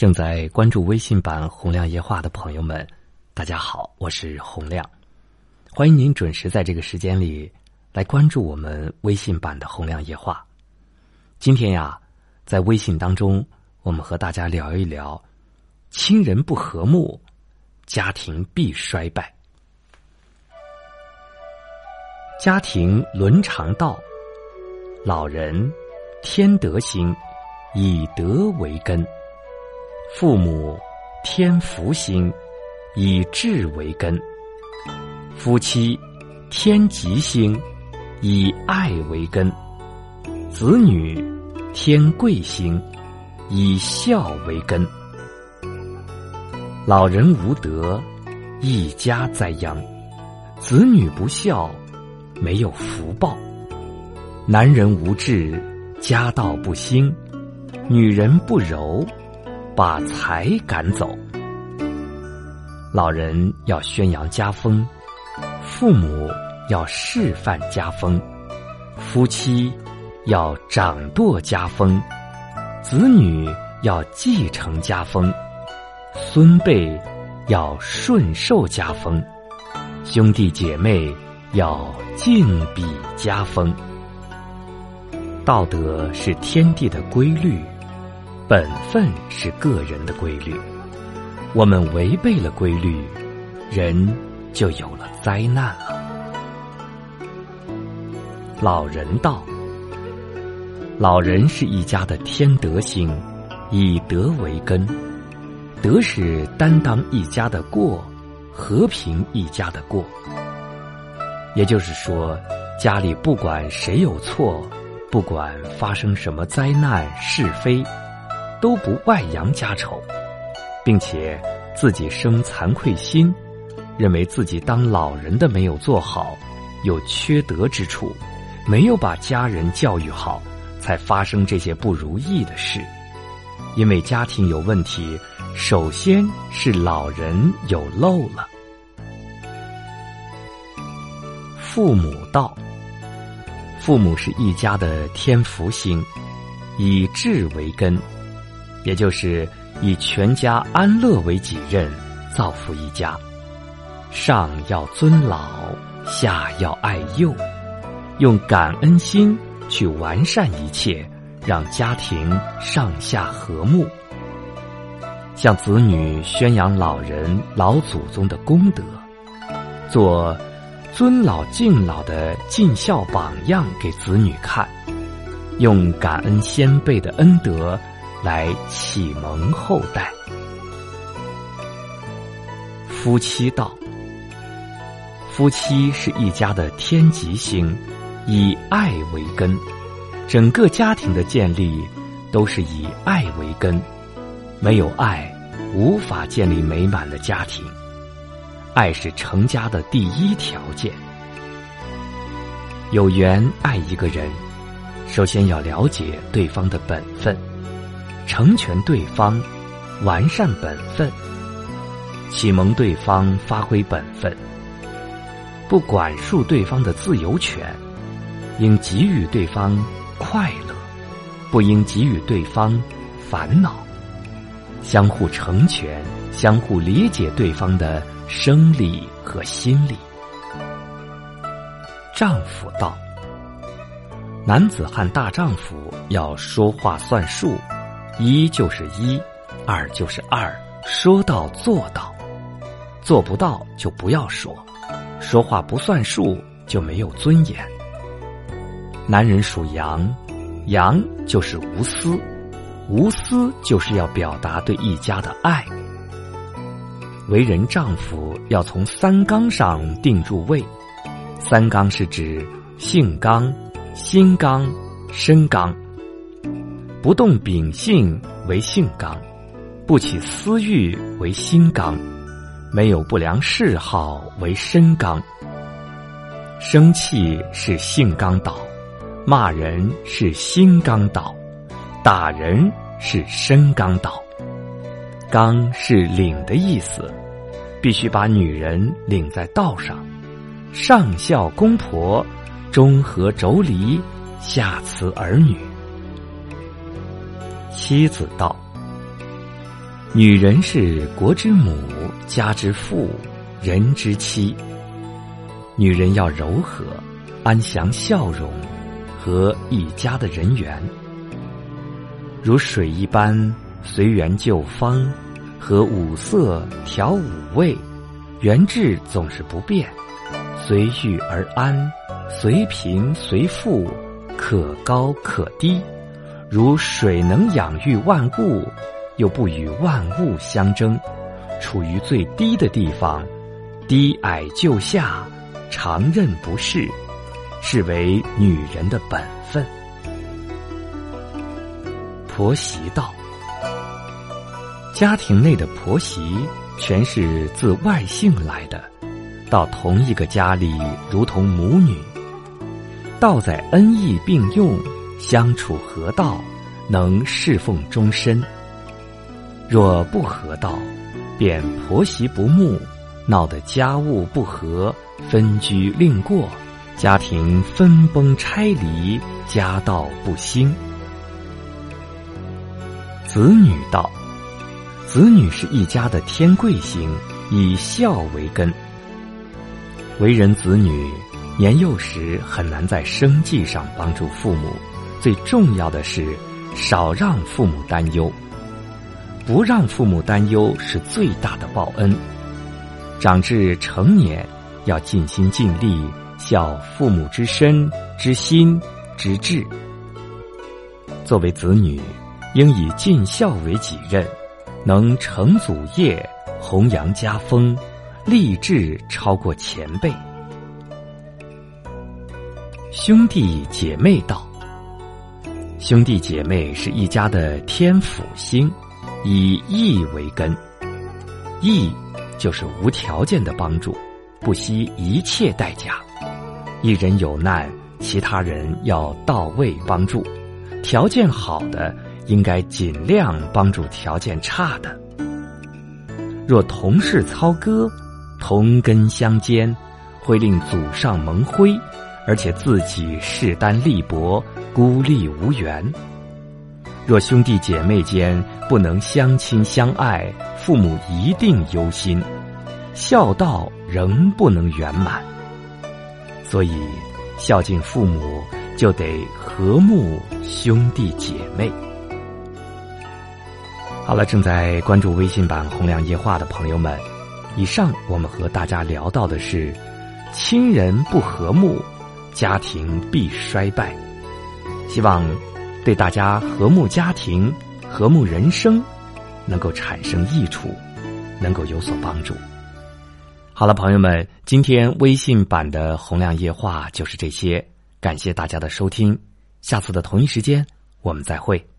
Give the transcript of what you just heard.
正在关注微信版《洪亮夜话》的朋友们，大家好，我是洪亮，欢迎您准时在这个时间里来关注我们微信版的《洪亮夜话》。今天呀，在微信当中，我们和大家聊一聊：亲人不和睦，家庭必衰败。家庭伦常道，老人天德心，以德为根。父母天福星，以智为根；夫妻天吉星，以爱为根；子女天贵星，以孝为根。老人无德，一家灾殃；子女不孝，没有福报；男人无志，家道不兴；女人不柔。把财赶走，老人要宣扬家风，父母要示范家风，夫妻要掌舵家风，子女要继承家风，孙辈要顺受家风，兄弟姐妹要敬比家风。道德是天地的规律。本分是个人的规律，我们违背了规律，人就有了灾难了。老人道，老人是一家的天德星，以德为根，德是担当一家的过，和平一家的过。也就是说，家里不管谁有错，不管发生什么灾难是非。都不外扬家丑，并且自己生惭愧心，认为自己当老人的没有做好，有缺德之处，没有把家人教育好，才发生这些不如意的事。因为家庭有问题，首先是老人有漏了。父母道，父母是一家的天福星，以智为根。也就是以全家安乐为己任，造福一家。上要尊老，下要爱幼，用感恩心去完善一切，让家庭上下和睦。向子女宣扬老人、老祖宗的功德，做尊老敬老的尽孝榜样给子女看，用感恩先辈的恩德。来启蒙后代。夫妻道，夫妻是一家的天极星，以爱为根，整个家庭的建立都是以爱为根，没有爱，无法建立美满的家庭。爱是成家的第一条件。有缘爱一个人，首先要了解对方的本分。成全对方，完善本分，启蒙对方发挥本分，不管束对方的自由权，应给予对方快乐，不应给予对方烦恼，相互成全，相互理解对方的生理和心理。丈夫道：男子汉大丈夫要说话算数。一就是一，二就是二，说到做到，做不到就不要说，说话不算数就没有尊严。男人属阳，阳就是无私，无私就是要表达对一家的爱。为人丈夫要从三纲上定住位，三纲是指性刚、心刚、身刚。不动秉性为性刚，不起私欲为心刚，没有不良嗜好为身刚。生气是性刚导，骂人是心刚导，打人是身刚导。刚是领的意思，必须把女人领在道上，上孝公婆，中和妯娌，下慈儿女。妻子道：“女人是国之母，家之父，人之妻。女人要柔和，安详笑容，和一家的人缘，如水一般随缘就方，和五色调五味，原质总是不变，随遇而安，随贫随富，可高可低，如水能养育万物，又不与万物相争，处于最低的地方，低矮就下。常任不适，是为女人的本分。婆媳道，家庭内的婆媳全是自外姓来的，到同一个家里如同母女。道在恩义并用，相处合道，能侍奉终身。若不合道，便婆媳不睦。闹得家务不和，分居另过，家庭分崩拆离，家道不兴。子女道，子女是一家的天贵星，以孝为根。为人子女，年幼时很难在生计上帮助父母，最重要的是少让父母担忧，不让父母担忧是最大的报恩。长至成年，要尽心尽力孝父母之身、之心、之志。作为子女，应以尽孝为己任，能承祖业、弘扬家风，立志超过前辈。兄弟姐妹道，兄弟姐妹是一家的天府星，以义为根，义。就是无条件的帮助，不惜一切代价。一人有难，其他人要到位帮助。条件好的应该尽量帮助条件差的。若同室操戈，同根相煎，会令祖上蒙灰，而且自己势单力薄，孤立无援。若兄弟姐妹间不能相亲相爱。父母一定忧心，孝道仍不能圆满，所以孝敬父母就得和睦兄弟姐妹。好了，正在关注微信版“洪亮夜话”的朋友们，以上我们和大家聊到的是：亲人不和睦，家庭必衰败。希望对大家和睦家庭、和睦人生。能够产生益处，能够有所帮助。好了，朋友们，今天微信版的洪亮夜话就是这些，感谢大家的收听，下次的同一时间我们再会。